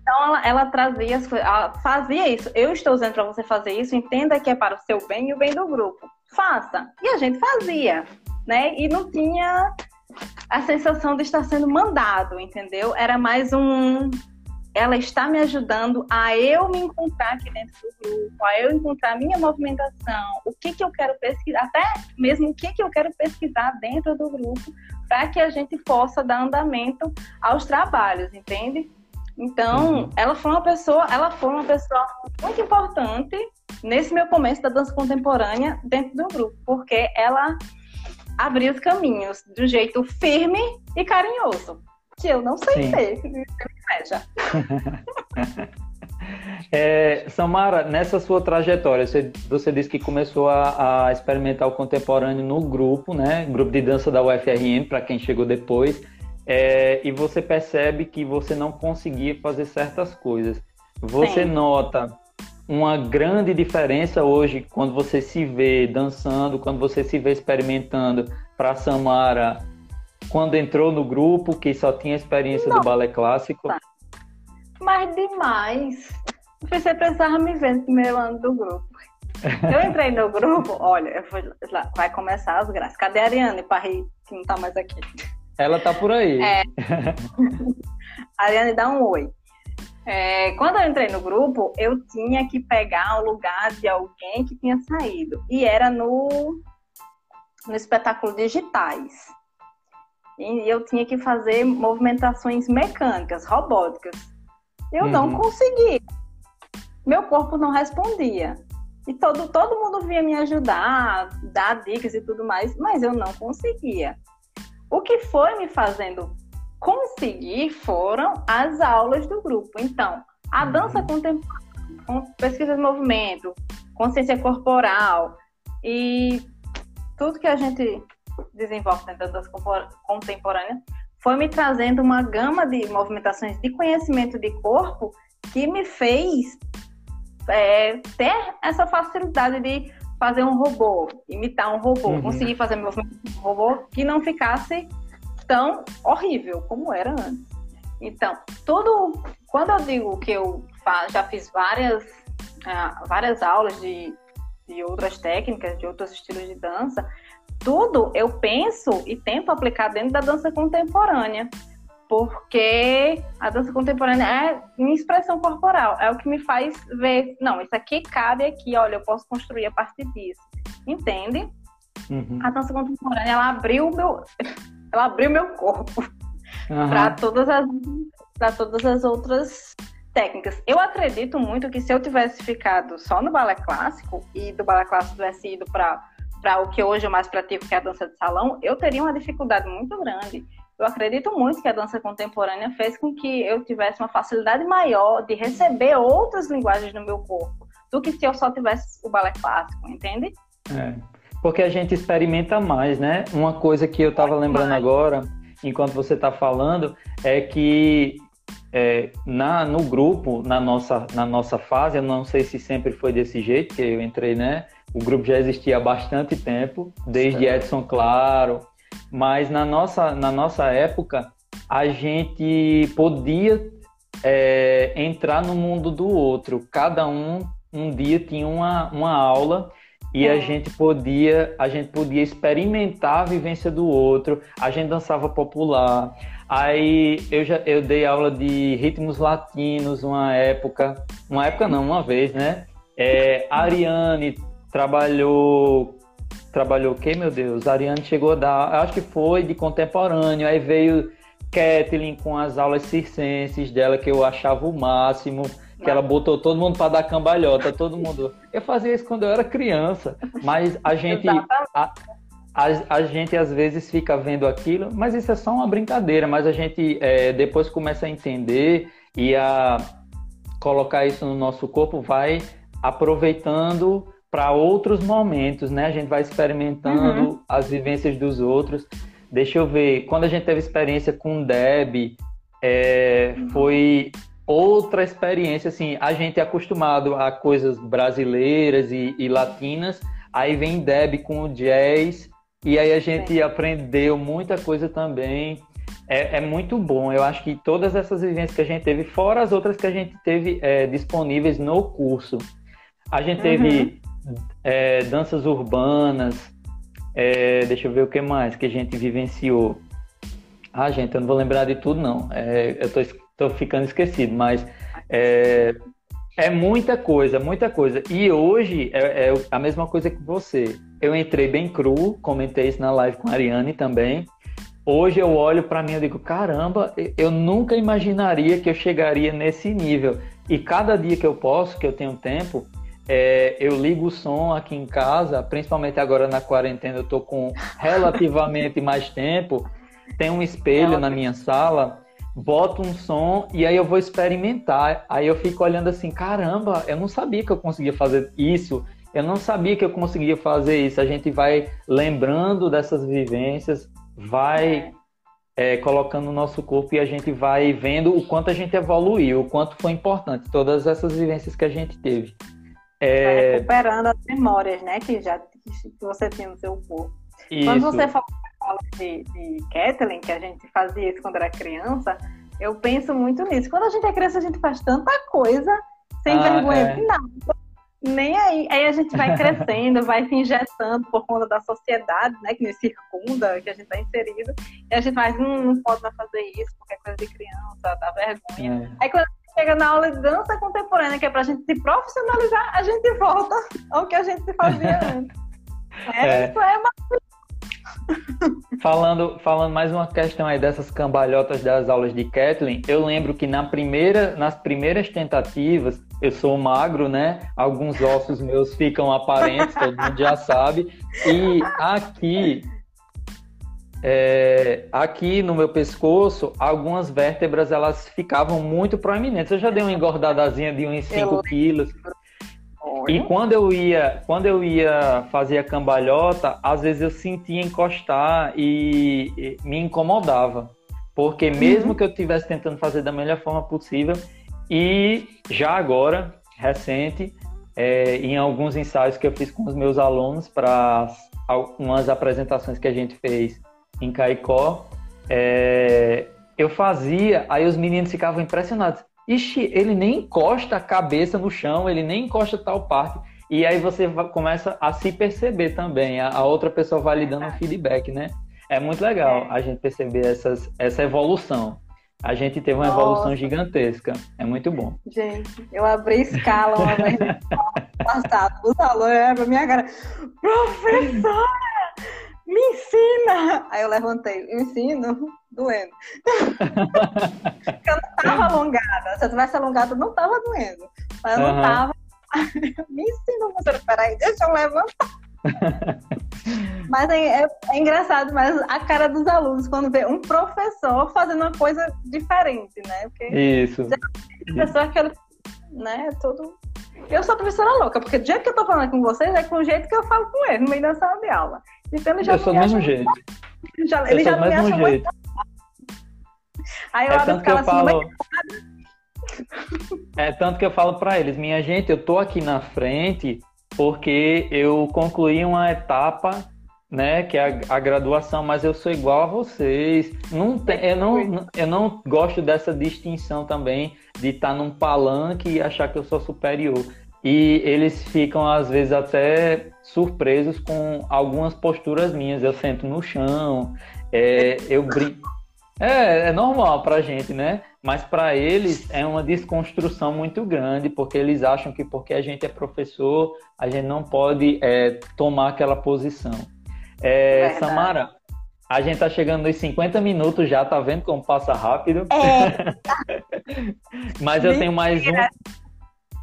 Então ela, ela, trazia as coisas, ela fazia isso. Eu estou usando para você fazer isso, entenda que é para o seu bem e o bem do grupo. Faça. E a gente fazia, né? E não tinha a sensação de estar sendo mandado, entendeu? Era mais um ela está me ajudando a eu me encontrar aqui dentro do grupo, a eu encontrar a minha movimentação, o que, que eu quero pesquisar, até mesmo o que, que eu quero pesquisar dentro do grupo, para que a gente possa dar andamento aos trabalhos, entende? Então, uhum. ela foi uma pessoa, ela foi uma pessoa muito importante nesse meu começo da dança contemporânea dentro do grupo, porque ela abriu os caminhos de um jeito firme e carinhoso que eu não sei ser, inveja. É, Samara, nessa sua trajetória, você, você disse que começou a, a, experimentar o contemporâneo no grupo, né? Grupo de dança da UFRN, para quem chegou depois, é, e você percebe que você não conseguia fazer certas coisas. Você Sim. nota uma grande diferença hoje quando você se vê dançando, quando você se vê experimentando para Samara quando entrou no grupo, que só tinha experiência do balé clássico? Mas demais. Você precisava me ver no primeiro ano do grupo. Eu entrei no grupo, olha, vai começar as graças. Cadê a Ariane para rir, que não tá mais aqui? Ela tá por aí. É. Ariane dá um oi. É, quando eu entrei no grupo, eu tinha que pegar o lugar de alguém que tinha saído. E era no, no espetáculo digitais e eu tinha que fazer movimentações mecânicas, robóticas. Eu uhum. não conseguia. Meu corpo não respondia. E todo, todo mundo vinha me ajudar, dar dicas e tudo mais, mas eu não conseguia. O que foi me fazendo conseguir foram as aulas do grupo. Então, a uhum. dança contemporânea, com pesquisa de movimento, consciência corporal e tudo que a gente desenvolve dentro da dança contemporânea foi me trazendo uma gama de movimentações de conhecimento de corpo que me fez é, ter essa facilidade de fazer um robô, imitar um robô, uhum. conseguir fazer movimento de um robô que não ficasse tão horrível como era antes. Então, tudo, quando eu digo que eu já fiz várias, uh, várias aulas de, de outras técnicas, de outros estilos de dança, tudo eu penso e tento aplicar dentro da dança contemporânea, porque a dança contemporânea é minha expressão corporal, é o que me faz ver, não, isso aqui cabe aqui, olha, eu posso construir a partir disso, entende? Uhum. A dança contemporânea ela abriu meu, ela abriu meu corpo uhum. para todas as para todas as outras técnicas. Eu acredito muito que se eu tivesse ficado só no balé clássico e do balé clássico tivesse ido para para o que hoje eu mais pratico, que é a dança de salão, eu teria uma dificuldade muito grande. Eu acredito muito que a dança contemporânea fez com que eu tivesse uma facilidade maior de receber outras linguagens no meu corpo do que se eu só tivesse o balé clássico, entende? É, porque a gente experimenta mais, né? Uma coisa que eu estava lembrando mais. agora, enquanto você está falando, é que é, na, no grupo, na nossa, na nossa fase, eu não sei se sempre foi desse jeito que eu entrei, né? O grupo já existia há bastante tempo, desde Edson Claro, mas na nossa, na nossa época a gente podia é, entrar no mundo do outro. Cada um um dia tinha uma, uma aula e a gente podia a gente podia experimentar a vivência do outro. A gente dançava popular. Aí eu já eu dei aula de ritmos latinos uma época, uma época não, uma vez, né? É, Ariane trabalhou trabalhou o quê, meu Deus? A Ariane chegou a dar, acho que foi de contemporâneo, aí veio Kathleen com as aulas circenses dela, que eu achava o máximo, que ela botou todo mundo para dar cambalhota, todo mundo. Eu fazia isso quando eu era criança, mas a gente. A, a, a, gente às vezes fica vendo aquilo, mas isso é só uma brincadeira, mas a gente é, depois começa a entender e a colocar isso no nosso corpo, vai aproveitando para outros momentos, né? A gente vai experimentando uhum. as vivências dos outros. Deixa eu ver, quando a gente teve experiência com Deb, é, uhum. foi outra experiência, assim, a gente é acostumado a coisas brasileiras e, e latinas, aí vem Deb com o jazz, e aí a gente é. aprendeu muita coisa também. É, é, muito bom. Eu acho que todas essas vivências que a gente teve, fora as outras que a gente teve é, disponíveis no curso. A gente teve uhum. É, danças urbanas, é, deixa eu ver o que mais que a gente vivenciou. Ah, gente, eu não vou lembrar de tudo, não. É, eu tô, tô, ficando esquecido, mas é, é, muita coisa, muita coisa. E hoje é, é a mesma coisa que você. Eu entrei bem cru, comentei isso na live com a Ariane também. Hoje eu olho para mim e digo, caramba, eu nunca imaginaria que eu chegaria nesse nível. E cada dia que eu posso, que eu tenho tempo, é, eu ligo o som aqui em casa, principalmente agora na quarentena, eu estou com relativamente mais tempo. Tem um espelho na minha sala, boto um som e aí eu vou experimentar. Aí eu fico olhando assim, caramba, eu não sabia que eu conseguia fazer isso. Eu não sabia que eu conseguia fazer isso. A gente vai lembrando dessas vivências, vai é, colocando no nosso corpo e a gente vai vendo o quanto a gente evoluiu, o quanto foi importante todas essas vivências que a gente teve. É... Recuperando as memórias, né, que já que você tinha no seu corpo. Isso. Quando você fala de, de Kathleen, que a gente fazia isso quando era criança, eu penso muito nisso. Quando a gente é criança, a gente faz tanta coisa sem ah, vergonha é. de nada nem aí. Aí a gente vai crescendo, vai se injetando por conta da sociedade, né, que nos circunda, que a gente está inserido. E a gente faz, hum, não pode mais fazer isso porque é coisa de criança, dá vergonha. É. Aí quando chega na aula de dança contemporânea, que é para a gente se profissionalizar, a gente volta ao que a gente fazia antes. É, é. Isso é maravilhoso falando, falando mais uma questão aí dessas cambalhotas das aulas de Kathleen, eu lembro que na primeira, nas primeiras tentativas, eu sou magro, né? Alguns ossos meus ficam aparentes, todo mundo já sabe. E aqui, é, aqui no meu pescoço, algumas vértebras elas ficavam muito proeminentes. Eu já dei uma engordadazinha de uns 5 quilos. E quando eu ia, quando eu ia fazer a cambalhota, às vezes eu sentia encostar e, e me incomodava. Porque mesmo uhum. que eu estivesse tentando fazer da melhor forma possível, e já agora, recente, é, em alguns ensaios que eu fiz com os meus alunos para algumas apresentações que a gente fez em Caicó, é, eu fazia, aí os meninos ficavam impressionados. Ixi, ele nem encosta a cabeça no chão, ele nem encosta tal parte. E aí você começa a se perceber também, a, a outra pessoa vai lhe dando um feedback, né? É muito legal é. a gente perceber essas, essa evolução. A gente teve uma Nossa. evolução gigantesca. É muito bom. Gente, eu abri escala uma vez passado. O salão é pra minha cara. Professora! Me ensina! Aí eu levantei. Eu ensino? doendo. eu não tava alongada. Se eu tivesse alongada, não tava doendo. Mas eu uhum. não tava. Me ensina, professora, peraí, deixa eu levantar. mas é, é, é, engraçado, mas a cara dos alunos quando vê um professor fazendo uma coisa diferente, né? Porque Isso. Professor é aquele, né, todo. Eu sou professora louca, porque do jeito que eu tô falando com vocês é com o jeito que eu falo com ele no meio da sala de aula. Então ele já eu sou do mesmo jeito. Já, ele já não me acha jeito. Aí eu é tanto que eu assim, falo... É tanto que eu falo para eles, minha gente, eu tô aqui na frente porque eu concluí uma etapa, né, que é a, a graduação, mas eu sou igual a vocês. Não tem, eu, não, eu não gosto dessa distinção também de estar tá num palanque e achar que eu sou superior. E eles ficam, às vezes, até surpresos com algumas posturas minhas. Eu sento no chão, é, eu brinco. É, é normal pra gente, né? mas para eles é uma desconstrução muito grande, porque eles acham que porque a gente é professor, a gente não pode é, tomar aquela posição. É, Samara, a gente tá chegando nos 50 minutos já, tá vendo como passa rápido? É. mas eu tenho mais um.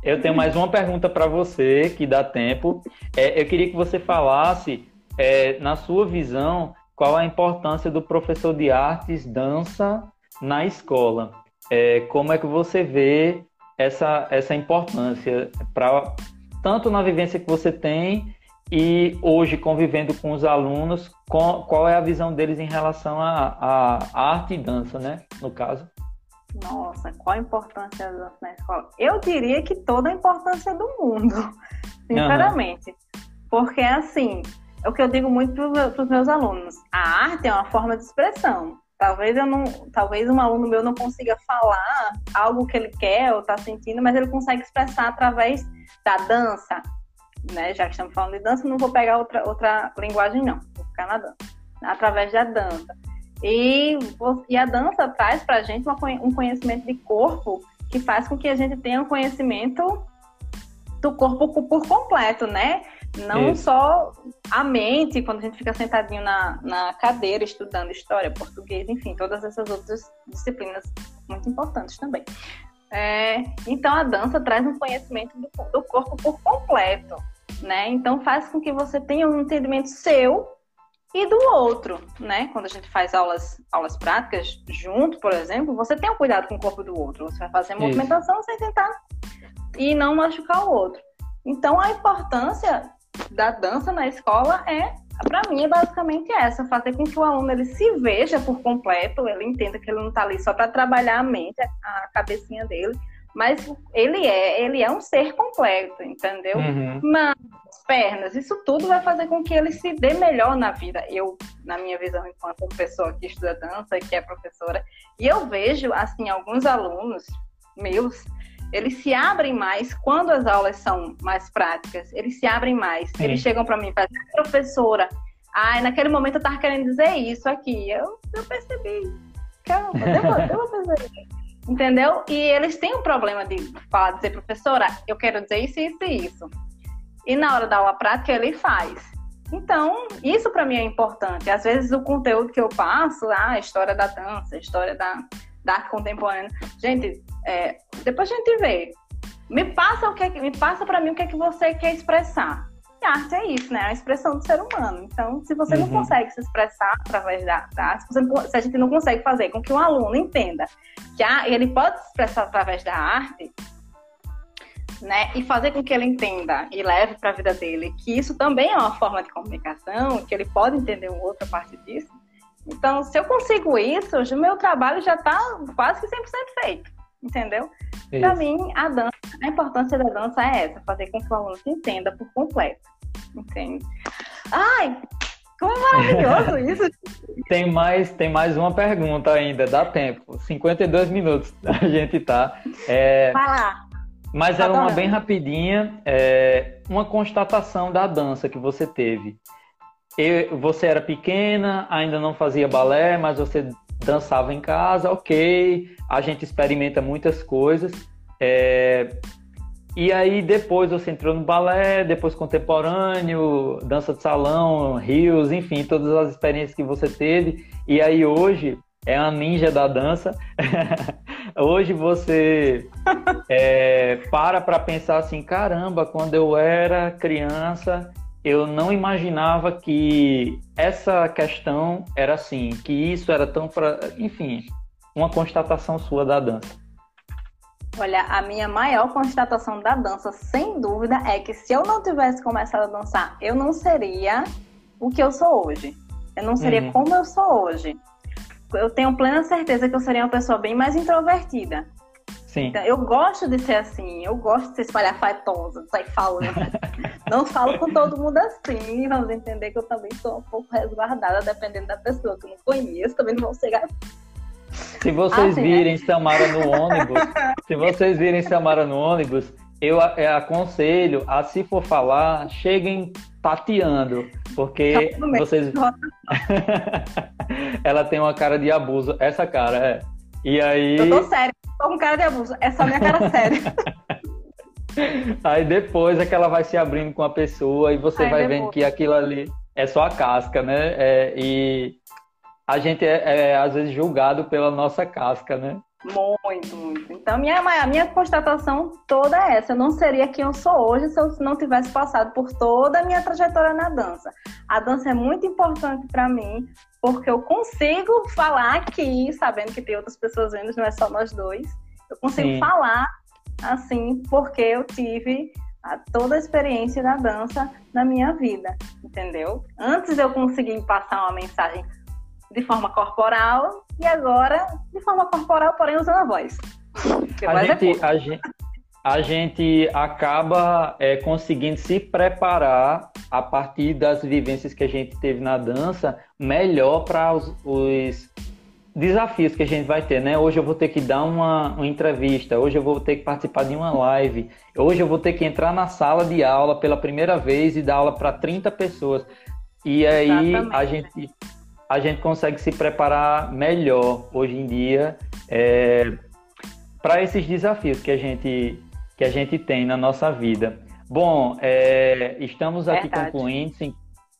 Eu tenho mais uma pergunta para você, que dá tempo. É, eu queria que você falasse, é, na sua visão, qual a importância do professor de artes, dança na escola. É, como é que você vê essa, essa importância para tanto na vivência que você tem e hoje convivendo com os alunos, qual, qual é a visão deles em relação à arte e dança, né? No caso. Nossa, qual a importância da dança na escola? Eu diria que toda a importância do mundo, sinceramente. Uhum. Porque, assim, é o que eu digo muito para os meus alunos: a arte é uma forma de expressão. Talvez eu não, talvez um aluno meu não consiga falar algo que ele quer ou está sentindo, mas ele consegue expressar através da dança, né? Já que estamos falando de dança, não vou pegar outra outra linguagem não, vou ficar na dança, através da dança. E, e a dança traz para a gente uma, um conhecimento de corpo que faz com que a gente tenha um conhecimento do corpo por completo, né? Não Isso. só a mente, quando a gente fica sentadinho na, na cadeira estudando história, português, enfim, todas essas outras disciplinas muito importantes também. É, então a dança traz um conhecimento do, do, corpo por completo, né? Então faz com que você tenha um entendimento seu e do outro, né? Quando a gente faz aulas, aulas práticas junto, por exemplo, você tem um cuidado com o corpo do outro. Você vai fazer a movimentação Isso. sem tentar e não machucar o outro. Então a importância da dança na escola é, para mim, é basicamente essa, fazer com que o aluno ele se veja por completo, ele entenda que ele não está ali só para trabalhar a mente, a cabecinha dele, mas ele é, ele é um ser completo, entendeu? Uhum. Mãos, pernas, isso tudo vai fazer com que ele se dê melhor na vida. Eu, na minha visão, enquanto pessoa que estuda dança e que é professora, e eu vejo, assim, alguns alunos meus eles se abrem mais quando as aulas são mais práticas. Eles se abrem mais. Sim. Eles chegam para mim e falam, professora, ai, naquele momento eu tava querendo dizer isso aqui. Eu, eu percebi. Calma, eu vou, perceber. Entendeu? E eles têm um problema de falar, dizer, professora, eu quero dizer isso, isso e isso. E na hora da aula prática ele faz. Então, isso para mim é importante. Às vezes o conteúdo que eu passo, ah, a história da dança, a história da, da arte contemporânea. Gente, é, depois a gente vê. Me passa o que, é me passa para mim o que é que você quer expressar. E a arte é isso, né? É a expressão do ser humano. Então, se você uhum. não consegue se expressar através da, da arte, se, se, a gente não consegue fazer com que um aluno entenda que a, ele pode se expressar através da arte, né? E fazer com que ele entenda e leve para a vida dele que isso também é uma forma de comunicação, que ele pode entender uma outra parte disso. Então, se eu consigo isso, o meu trabalho já está quase que 100% feito entendeu? Para mim, a dança, a importância da dança é essa, fazer com que o aluno se entenda por completo, entende? Ai, como é maravilhoso isso! tem mais, tem mais uma pergunta ainda, dá tempo. 52 minutos a gente tá. É... Vai lá. Mas era uma bem rapidinha, é... uma constatação da dança que você teve. Eu, você era pequena, ainda não fazia balé, mas você dançava em casa, ok, a gente experimenta muitas coisas. É... E aí depois você entrou no balé, depois contemporâneo, dança de salão, rios, enfim, todas as experiências que você teve. E aí hoje é a ninja da dança. hoje você é, para para pensar assim, caramba, quando eu era criança eu não imaginava que essa questão era assim, que isso era tão pra... enfim, uma constatação sua da dança. Olha, a minha maior constatação da dança, sem dúvida, é que se eu não tivesse começado a dançar, eu não seria o que eu sou hoje. Eu não seria uhum. como eu sou hoje. Eu tenho plena certeza que eu seria uma pessoa bem mais introvertida. Sim. Então, eu gosto de ser assim, eu gosto de ser espalhafatosa, de sair falando. não falo com todo mundo assim, vamos entender que eu também sou um pouco resguardada, dependendo da pessoa que eu não conheço, também não vou chegar se vocês assim, virem é? Samara no ônibus, se vocês virem Samara no ônibus, eu aconselho a, se for falar, cheguem tateando, porque vocês. Ela tem uma cara de abuso. Essa cara é. E aí. Eu tô sério, tô com cara de abuso. É só minha cara séria. aí depois é que ela vai se abrindo com a pessoa e você Aí vai depois. vendo que aquilo ali é só a casca, né? É, e a gente é, é, às vezes julgado pela nossa casca, né? Muito, muito. Então, minha, a minha constatação toda é essa. Eu não seria quem eu sou hoje se eu não tivesse passado por toda a minha trajetória na dança. A dança é muito importante para mim, porque eu consigo falar aqui, sabendo que tem outras pessoas vendo, não é só nós dois. Eu consigo Sim. falar assim, porque eu tive a- toda a experiência da dança na minha vida, entendeu? Antes eu consegui passar uma mensagem de forma corporal e agora de forma corporal, porém usando a voz. A é gente, a, gente, a gente acaba é, conseguindo se preparar a partir das vivências que a gente teve na dança melhor para os, os desafios que a gente vai ter, né? Hoje eu vou ter que dar uma, uma entrevista, hoje eu vou ter que participar de uma live, hoje eu vou ter que entrar na sala de aula pela primeira vez e dar aula para 30 pessoas. E aí Exatamente. a gente, a gente consegue se preparar melhor hoje em dia para esses desafios que a gente que a gente tem na nossa vida. Bom, é, estamos aqui Verdade. concluindo cin-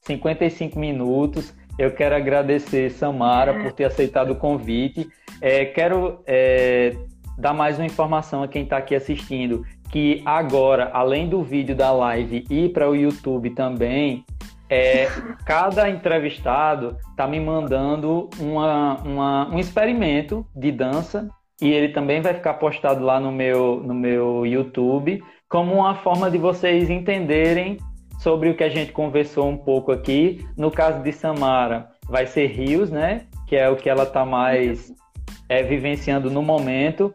55 minutos. Eu quero agradecer Samara por ter aceitado o convite. É, quero é, dar mais uma informação a quem está aqui assistindo, que agora, além do vídeo da live ir para o YouTube também, é, cada entrevistado está me mandando uma, uma- um experimento de dança e ele também vai ficar postado lá no meu, no meu YouTube como uma forma de vocês entenderem sobre o que a gente conversou um pouco aqui. No caso de Samara, vai ser rios, né? Que é o que ela está mais é, vivenciando no momento.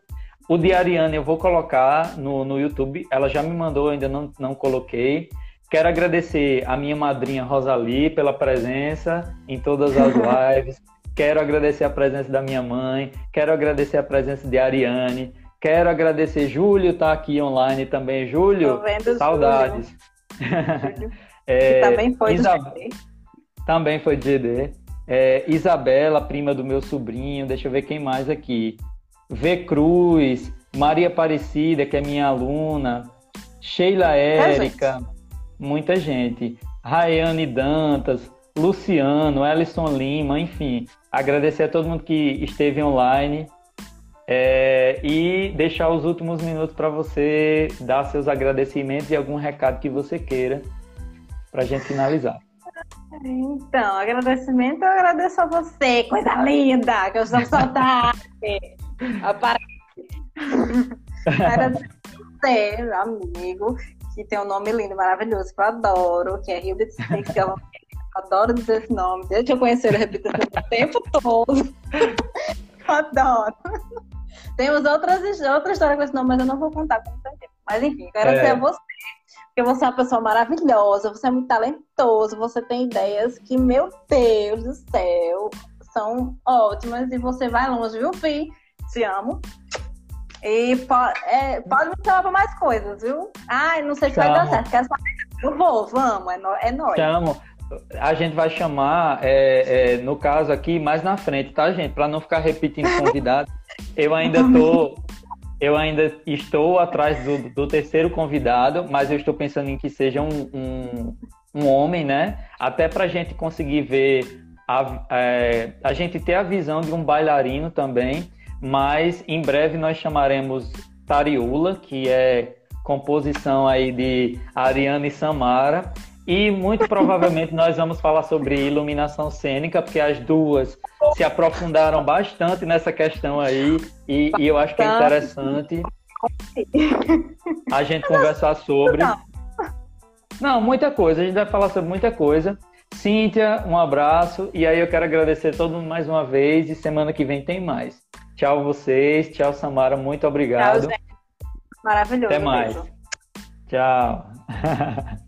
O de Ariane eu vou colocar no, no YouTube. Ela já me mandou, ainda não, não coloquei. Quero agradecer a minha madrinha Rosalie pela presença em todas as lives. Quero agradecer a presença da minha mãe. Quero agradecer a presença de Ariane. Quero agradecer Júlio, tá aqui online também. Júlio, vendo saudades. Júlio, É, também foi do Isa- GD. também foi de GD. É, Isabela, prima do meu sobrinho. Deixa eu ver quem mais aqui. V Cruz, Maria Aparecida, que é minha aluna. Sheila Érica, muita gente. Rayane Dantas, Luciano, Ellison Lima, enfim. Agradecer a todo mundo que esteve online. É, e deixar os últimos minutos para você dar seus agradecimentos e algum recado que você queira para a gente finalizar. Então, agradecimento, eu agradeço a você, coisa linda, que eu com saudade. Agradeço a você, meu amigo, que tem um nome lindo, maravilhoso, que eu adoro, que é Rio de Six, que eu adoro dizer esse nome. Desde que eu conheci ele, eu repito o tempo todo. adoro. Temos outras, outras histórias com esse nome, mas eu não vou contar com certeza. Mas enfim, quero É. agradecer a você. Porque você é uma pessoa maravilhosa, você é muito talentoso, você tem ideias que, meu Deus do céu, são ótimas e você vai longe, viu, Fih? Te amo. E po- é, pode me chamar pra mais coisas, viu? Ai, não sei se vai dar Chamo. certo. Quero saber. Eu vou, vamos, é, nó- é nóis. Chamo. A gente vai chamar, é, é, no caso aqui, mais na frente, tá, gente? Para não ficar repetindo convidado. Eu ainda tô, eu ainda estou atrás do, do terceiro convidado, mas eu estou pensando em que seja um, um, um homem, né? Até para a gente conseguir ver, a, é, a gente ter a visão de um bailarino também. Mas em breve nós chamaremos Tariula, que é composição aí de Ariane e Samara. E muito provavelmente nós vamos falar sobre iluminação cênica, porque as duas se aprofundaram bastante nessa questão aí, e, e eu acho que é interessante a gente conversar sobre. Não, muita coisa, a gente vai falar sobre muita coisa. Cíntia, um abraço, e aí eu quero agradecer a todo mundo mais uma vez, e semana que vem tem mais. Tchau vocês, tchau Samara, muito obrigado. Tchau, gente. Maravilhoso. Até mais. Tchau.